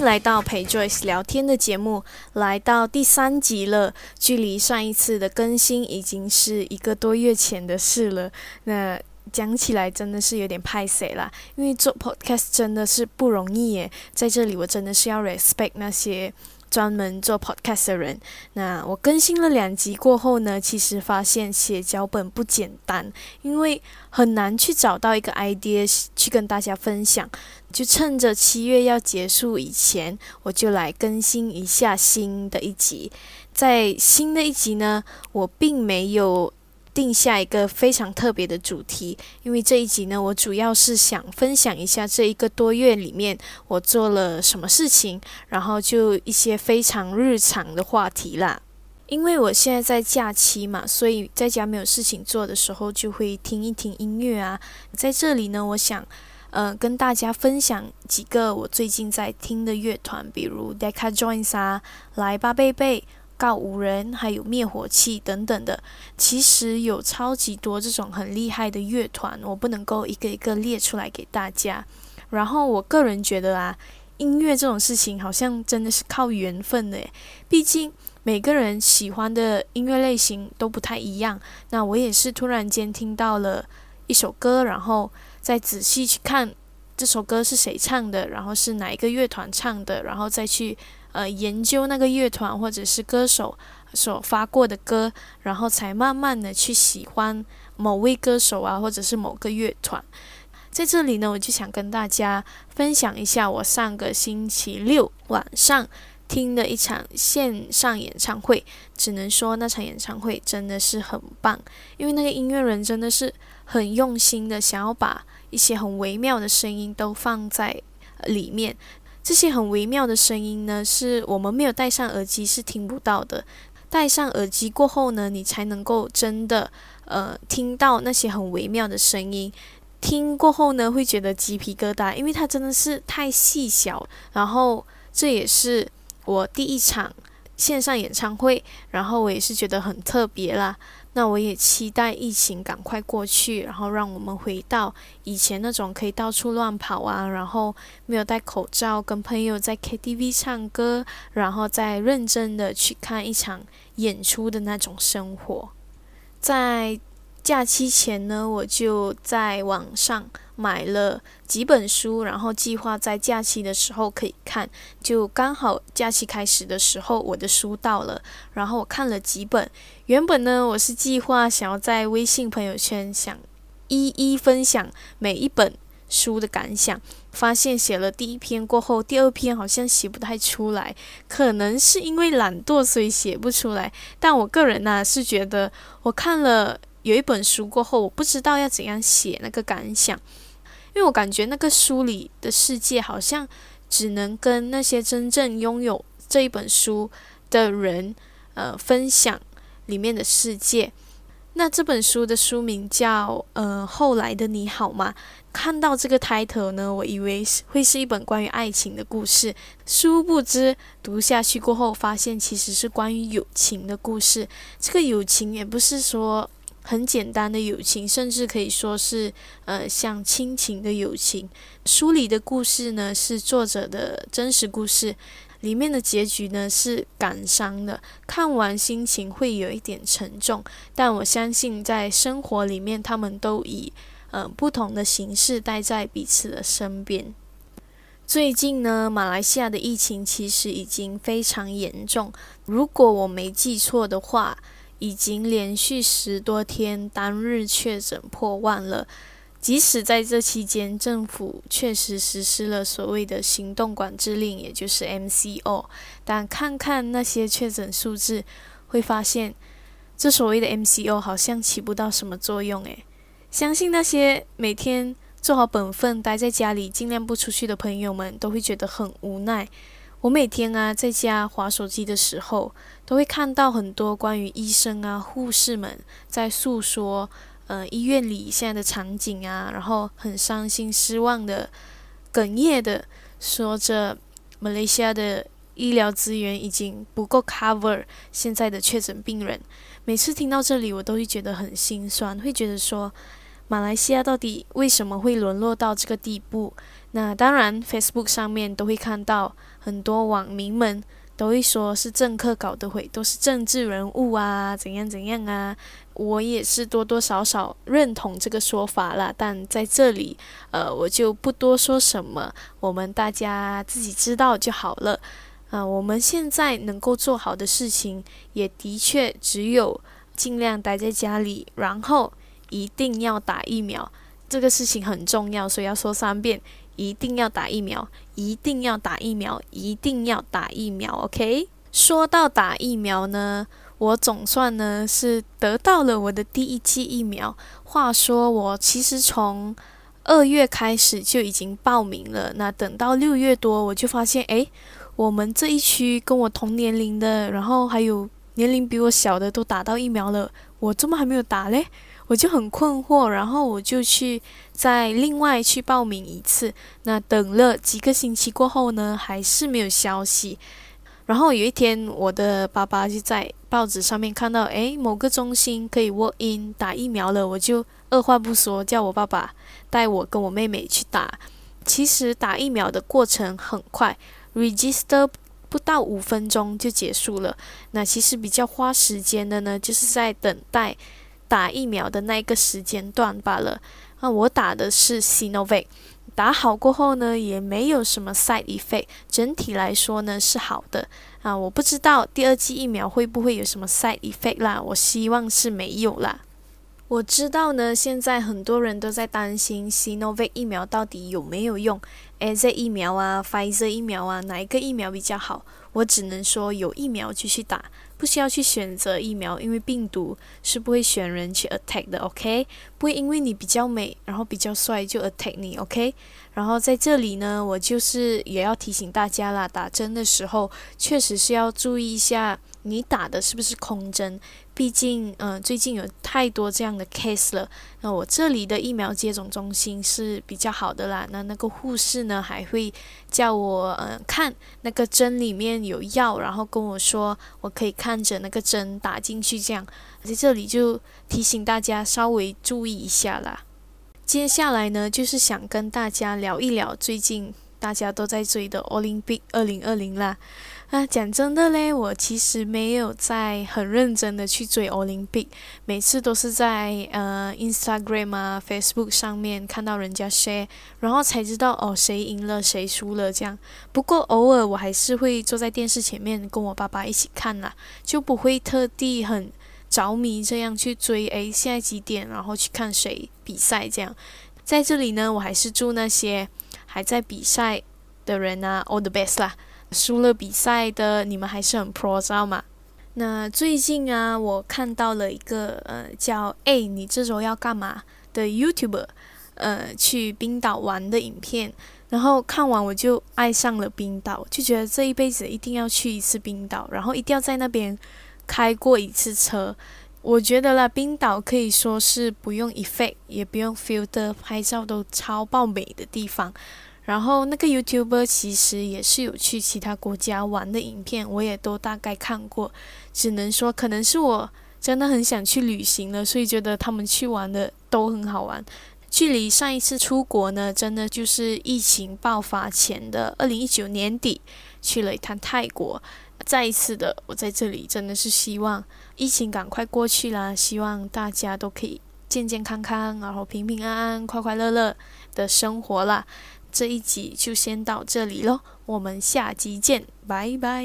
来到陪 Joyce 聊天的节目，来到第三集了。距离上一次的更新已经是一个多月前的事了。那讲起来真的是有点拍谁啦，因为做 podcast 真的是不容易耶。在这里，我真的是要 respect 那些。专门做 podcast 的人，那我更新了两集过后呢，其实发现写脚本不简单，因为很难去找到一个 idea 去跟大家分享。就趁着七月要结束以前，我就来更新一下新的一集。在新的一集呢，我并没有。定下一个非常特别的主题，因为这一集呢，我主要是想分享一下这一个多月里面我做了什么事情，然后就一些非常日常的话题啦。因为我现在在假期嘛，所以在家没有事情做的时候，就会听一听音乐啊。在这里呢，我想，呃，跟大家分享几个我最近在听的乐团，比如 Decca Joins 啊，来吧贝贝。告五人，还有灭火器等等的，其实有超级多这种很厉害的乐团，我不能够一个一个列出来给大家。然后我个人觉得啊，音乐这种事情好像真的是靠缘分的，毕竟每个人喜欢的音乐类型都不太一样。那我也是突然间听到了一首歌，然后再仔细去看这首歌是谁唱的，然后是哪一个乐团唱的，然后再去。呃，研究那个乐团或者是歌手所发过的歌，然后才慢慢的去喜欢某位歌手啊，或者是某个乐团。在这里呢，我就想跟大家分享一下我上个星期六晚上听的一场线上演唱会。只能说那场演唱会真的是很棒，因为那个音乐人真的是很用心的，想要把一些很微妙的声音都放在里面。这些很微妙的声音呢，是我们没有戴上耳机是听不到的。戴上耳机过后呢，你才能够真的呃听到那些很微妙的声音。听过后呢，会觉得鸡皮疙瘩，因为它真的是太细小。然后这也是我第一场线上演唱会，然后我也是觉得很特别啦。那我也期待疫情赶快过去，然后让我们回到以前那种可以到处乱跑啊，然后没有戴口罩，跟朋友在 KTV 唱歌，然后再认真的去看一场演出的那种生活。在假期前呢，我就在网上。买了几本书，然后计划在假期的时候可以看。就刚好假期开始的时候，我的书到了，然后我看了几本。原本呢，我是计划想要在微信朋友圈想一一分享每一本书的感想，发现写了第一篇过后，第二篇好像写不太出来，可能是因为懒惰，所以写不出来。但我个人呢，是觉得我看了有一本书过后，我不知道要怎样写那个感想。因为我感觉那个书里的世界好像只能跟那些真正拥有这一本书的人，呃，分享里面的世界。那这本书的书名叫《呃后来的你好吗》。看到这个 title 呢，我以为是会是一本关于爱情的故事，殊不知读下去过后，发现其实是关于友情的故事。这个友情也不是说。很简单的友情，甚至可以说是呃像亲情的友情。书里的故事呢是作者的真实故事，里面的结局呢是感伤的，看完心情会有一点沉重。但我相信在生活里面，他们都以呃不同的形式待在彼此的身边。最近呢，马来西亚的疫情其实已经非常严重，如果我没记错的话。已经连续十多天单日确诊破万了。即使在这期间，政府确实实施了所谓的行动管制令，也就是 MCO，但看看那些确诊数字，会发现这所谓的 MCO 好像起不到什么作用。诶，相信那些每天做好本分待在家里，尽量不出去的朋友们，都会觉得很无奈。我每天啊，在家划手机的时候，都会看到很多关于医生啊、护士们在诉说，呃，医院里现在的场景啊，然后很伤心、失望的、哽咽的说着，马来西亚的医疗资源已经不够 cover 现在的确诊病人。每次听到这里，我都会觉得很心酸，会觉得说，马来西亚到底为什么会沦落到这个地步？那当然，Facebook 上面都会看到。很多网民们都会说是政客搞的鬼，都是政治人物啊，怎样怎样啊。我也是多多少少认同这个说法啦，但在这里，呃，我就不多说什么，我们大家自己知道就好了。啊，我们现在能够做好的事情，也的确只有尽量待在家里，然后一定要打疫苗，这个事情很重要，所以要说三遍：一定要打疫苗，一定要打疫苗，一定要打疫苗。OK？说到打疫苗呢？我总算呢是得到了我的第一剂疫苗。话说我其实从二月开始就已经报名了。那等到六月多，我就发现，诶，我们这一区跟我同年龄的，然后还有年龄比我小的都打到疫苗了，我怎么还没有打嘞？我就很困惑。然后我就去再另外去报名一次。那等了几个星期过后呢，还是没有消息。然后有一天，我的爸爸就在报纸上面看到，诶，某个中心可以 walk in 打疫苗了，我就二话不说叫我爸爸带我跟我妹妹去打。其实打疫苗的过程很快，register 不到五分钟就结束了。那其实比较花时间的呢，就是在等待打疫苗的那个时间段罢了。那我打的是 Sinovac。打好过后呢，也没有什么 side effect，整体来说呢是好的啊。我不知道第二剂疫苗会不会有什么 side effect 啦，我希望是没有啦。我知道呢，现在很多人都在担心 Sinovac 疫苗到底有没有用，AZ 疫苗啊，Pfizer 疫苗啊，哪一个疫苗比较好？我只能说有疫苗就去打。不需要去选择疫苗，因为病毒是不会选人去 attack 的，OK？不会因为你比较美，然后比较帅就 attack 你，OK？然后在这里呢，我就是也要提醒大家啦，打针的时候确实是要注意一下。你打的是不是空针？毕竟，嗯，最近有太多这样的 case 了。那我这里的疫苗接种中心是比较好的啦。那那个护士呢，还会叫我，嗯，看那个针里面有药，然后跟我说，我可以看着那个针打进去。这样，在这里就提醒大家稍微注意一下啦。接下来呢，就是想跟大家聊一聊最近大家都在追的奥林匹克二零二零啦。啊，讲真的嘞，我其实没有在很认真的去追奥林匹克，每次都是在呃 Instagram 啊、Facebook 上面看到人家 share，然后才知道哦谁赢了谁输了这样。不过偶尔我还是会坐在电视前面跟我爸爸一起看啦，就不会特地很着迷这样去追。诶，现在几点？然后去看谁比赛这样。在这里呢，我还是祝那些还在比赛的人啊 all the best 啦。输了比赛的你们还是很 pro，知道吗？那最近啊，我看到了一个呃叫“哎，你这周要干嘛”的 YouTuber，呃，去冰岛玩的影片，然后看完我就爱上了冰岛，就觉得这一辈子一定要去一次冰岛，然后一定要在那边开过一次车。我觉得啦，冰岛可以说是不用 effect，也不用 filter，拍照都超爆美的地方。然后那个 YouTuber 其实也是有去其他国家玩的影片，我也都大概看过。只能说可能是我真的很想去旅行了，所以觉得他们去玩的都很好玩。距离上一次出国呢，真的就是疫情爆发前的二零一九年底去了一趟泰国。再一次的，我在这里真的是希望疫情赶快过去啦，希望大家都可以健健康康，然后平平安安、快快乐乐的生活啦。这一集就先到这里喽，我们下集见，拜拜。